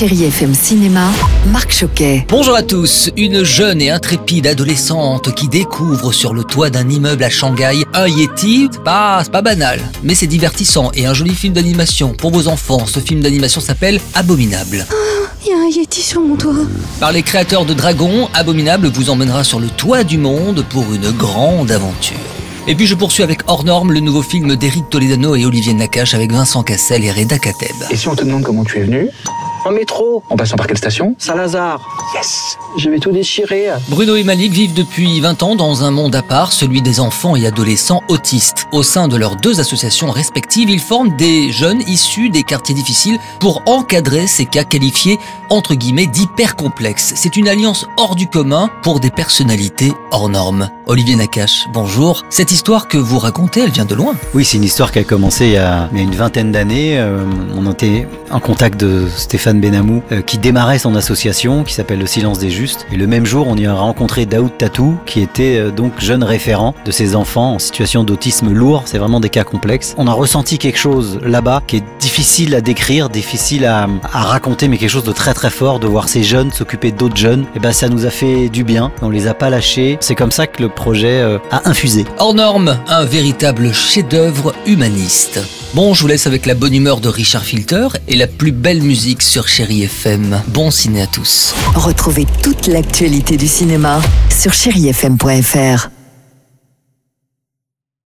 Chérie FM Cinéma, Marc Choquet. Bonjour à tous. Une jeune et intrépide adolescente qui découvre sur le toit d'un immeuble à Shanghai un Yeti, c'est pas, c'est pas banal, mais c'est divertissant et un joli film d'animation pour vos enfants. Ce film d'animation s'appelle Abominable. Il y a un Yeti sur mon toit. Par les créateurs de Dragon, Abominable vous emmènera sur le toit du monde pour une grande aventure. Et puis je poursuis avec Hors Norme, le nouveau film d'Éric Toledano et Olivier Nakache avec Vincent Cassel et Reda Kateb. Et si on te demande comment tu es venu En métro, En passant par quelle station? Saint-Lazare. Yes Je vais tout déchirer. Bruno et Malik vivent depuis 20 ans dans un monde à part, celui des enfants et adolescents autistes. Au sein de leurs deux associations respectives, ils forment des jeunes issus des quartiers difficiles pour encadrer ces cas qualifiés entre guillemets d'hyper complexes. C'est une alliance hors du commun pour des personnalités hors normes. Olivier Nakache, bonjour. Cette histoire que vous racontez, elle vient de loin. Oui, c'est une histoire qui a commencé il y a, il y a une vingtaine d'années. Euh, on était en contact de Stéphane Benamou euh, qui démarrait son association qui s'appelle Le Silence des Justes. Et le même jour, on y a rencontré Daoud Tatou qui était euh, donc jeune référent de ces enfants en situation d'autisme lourd. C'est vraiment des cas complexes. On a ressenti quelque chose là-bas qui est difficile à décrire, difficile à, raconter, mais quelque chose de très très fort de voir ces jeunes s'occuper d'autres jeunes. Et ben ça nous a fait du bien. On les a pas lâchés. C'est comme ça que le projet euh, a infusé. Hors norme, un véritable chef-d'œuvre humaniste. Bon, je vous laisse avec la bonne humeur de Richard Filter et la plus belle musique sur Chéri FM. Bon ciné à tous. Retrouvez toute l'actualité du cinéma sur chérifm.fr.